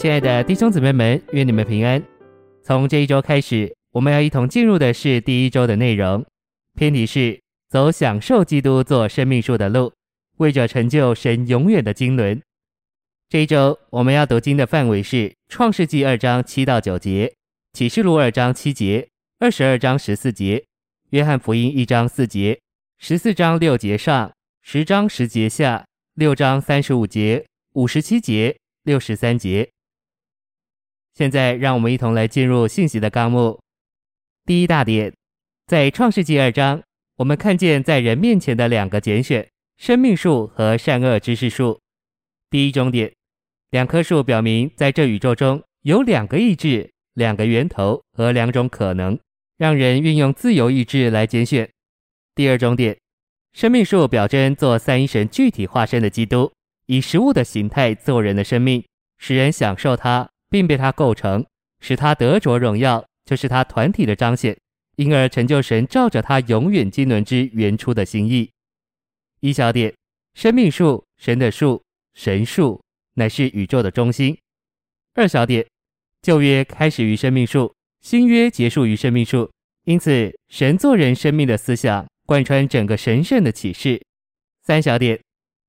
亲爱的弟兄姊妹们，愿你们平安。从这一周开始，我们要一同进入的是第一周的内容。篇题是走享受基督做生命树的路，为着成就神永远的经纶。这一周我们要读经的范围是创世纪二章七到九节，启示录二章七节，二十二章十四节，约翰福音一章四节，十四章六节上，十章十节下，六章三十五节，五十七节，六十三节。现在，让我们一同来进入信息的纲目。第一大点，在创世纪二章，我们看见在人面前的两个拣选：生命树和善恶知识树。第一终点，两棵树表明在这宇宙中有两个意志、两个源头和两种可能，让人运用自由意志来拣选。第二中点，生命树表征做三一神具体化身的基督，以食物的形态做人的生命，使人享受它。并被他构成，使他得着荣耀，就是他团体的彰显，因而成就神照着他永远经纶之原初的心意。一小点，生命树，神的树，神树，乃是宇宙的中心。二小点，旧约开始于生命树，新约结束于生命树，因此神做人生命的思想贯穿整个神圣的启示。三小点，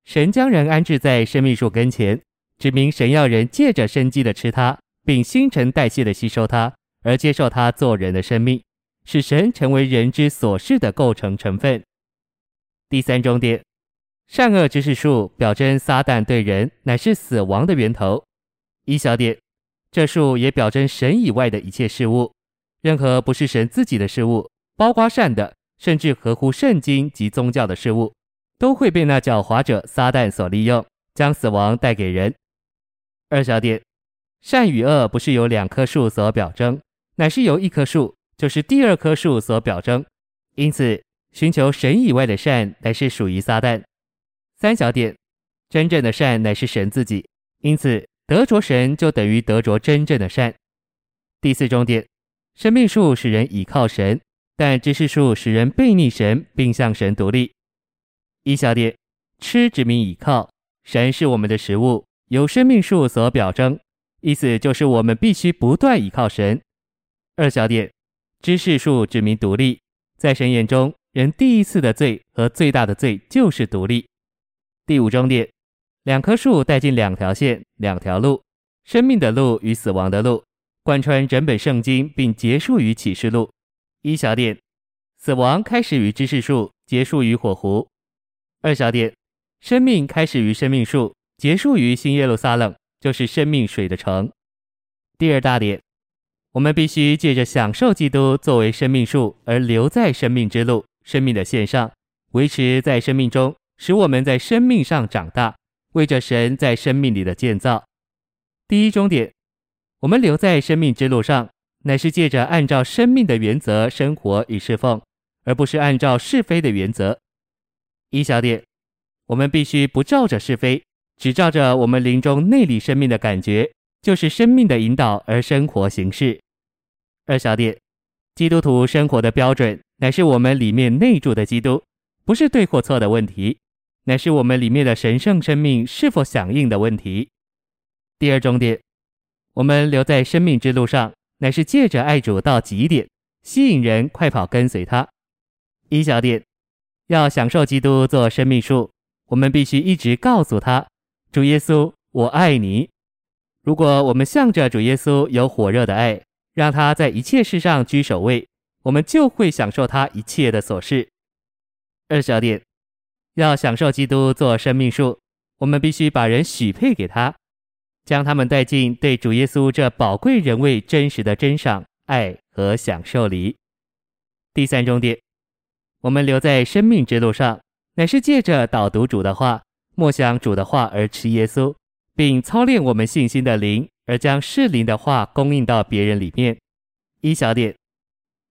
神将人安置在生命树跟前。指明神要人借着生机的吃它，并新陈代谢的吸收它，而接受它做人的生命，使神成为人之所是的构成成分。第三中点，善恶知识树表征撒旦对人乃是死亡的源头。一小点，这树也表征神以外的一切事物，任何不是神自己的事物，包括善的，甚至合乎圣经及宗教的事物，都会被那狡猾者撒旦所利用，将死亡带给人。二小点，善与恶不是由两棵树所表征，乃是由一棵树，就是第二棵树所表征。因此，寻求神以外的善，乃是属于撒旦。三小点，真正的善乃是神自己，因此得着神就等于得着真正的善。第四重点，生命树使人倚靠神，但知识树使人背逆神，并向神独立。一小点，吃指明倚靠，神是我们的食物。由生命树所表征，意思就是我们必须不断依靠神。二小点，知识树指明独立，在神眼中，人第一次的罪和最大的罪就是独立。第五终点，两棵树带进两条线，两条路，生命的路与死亡的路，贯穿整本圣经，并结束于启示录。一小点，死亡开始于知识树，结束于火湖。二小点，生命开始于生命树。结束于新耶路撒冷，就是生命水的城。第二大点，我们必须借着享受基督作为生命树，而留在生命之路、生命的线上，维持在生命中，使我们在生命上长大，为着神在生命里的建造。第一终点，我们留在生命之路上，乃是借着按照生命的原则生活与侍奉，而不是按照是非的原则。一小点，我们必须不照着是非。只照着我们灵中内里生命的感觉，就是生命的引导而生活行事。二小点，基督徒生活的标准，乃是我们里面内住的基督，不是对或错的问题，乃是我们里面的神圣生命是否响应的问题。第二重点，我们留在生命之路上，乃是借着爱主到极点，吸引人快跑跟随他。一小点，要享受基督做生命树，我们必须一直告诉他。主耶稣，我爱你。如果我们向着主耶稣有火热的爱，让他在一切事上居首位，我们就会享受他一切的所是。二小点，要享受基督做生命树，我们必须把人许配给他，将他们带进对主耶稣这宝贵人位真实的珍赏、爱和享受里。第三重点，我们留在生命之路上，乃是借着导读主的话。默想主的话而吃耶稣，并操练我们信心的灵，而将适灵的话供应到别人里面。一小点，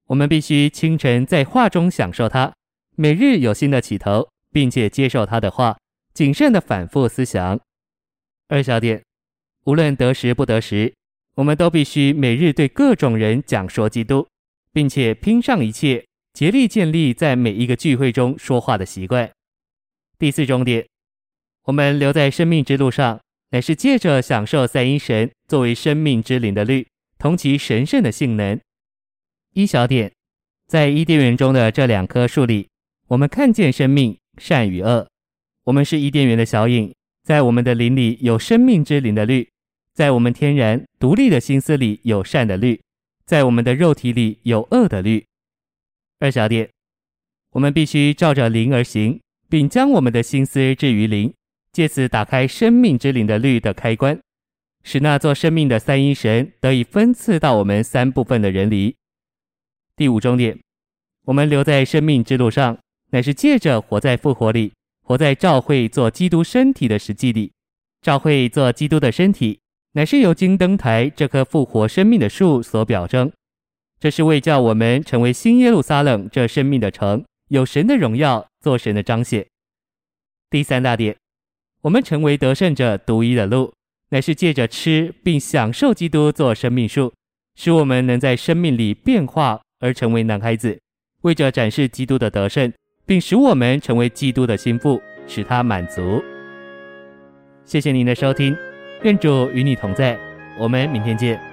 我们必须清晨在话中享受它，每日有新的起头，并且接受他的话，谨慎的反复思想。二小点，无论得时不得时，我们都必须每日对各种人讲说基督，并且拼上一切，竭力建立在每一个聚会中说话的习惯。第四重点。我们留在生命之路上，乃是借着享受三一神作为生命之灵的律，同其神圣的性能。一小点，在伊甸园中的这两棵树里，我们看见生命善与恶。我们是伊甸园的小影，在我们的灵里有生命之灵的律，在我们天然独立的心思里有善的律，在我们的肉体里有恶的律。二小点，我们必须照着灵而行，并将我们的心思置于灵，借此打开生命之灵的律的开关，使那做生命的三一神得以分赐到我们三部分的人里。第五重点，我们留在生命之路上，乃是借着活在复活里，活在召会做基督身体的实际里。召会做基督的身体，乃是由金灯台这棵复活生命的树所表征。这是为叫我们成为新耶路撒冷这生命的城，有神的荣耀，做神的彰显。第三大点，我们成为得胜者独一的路，乃是借着吃并享受基督做生命树，使我们能在生命里变化而成为男孩子，为着展示基督的得胜，并使我们成为基督的心腹，使他满足。谢谢您的收听，愿主与你同在，我们明天见。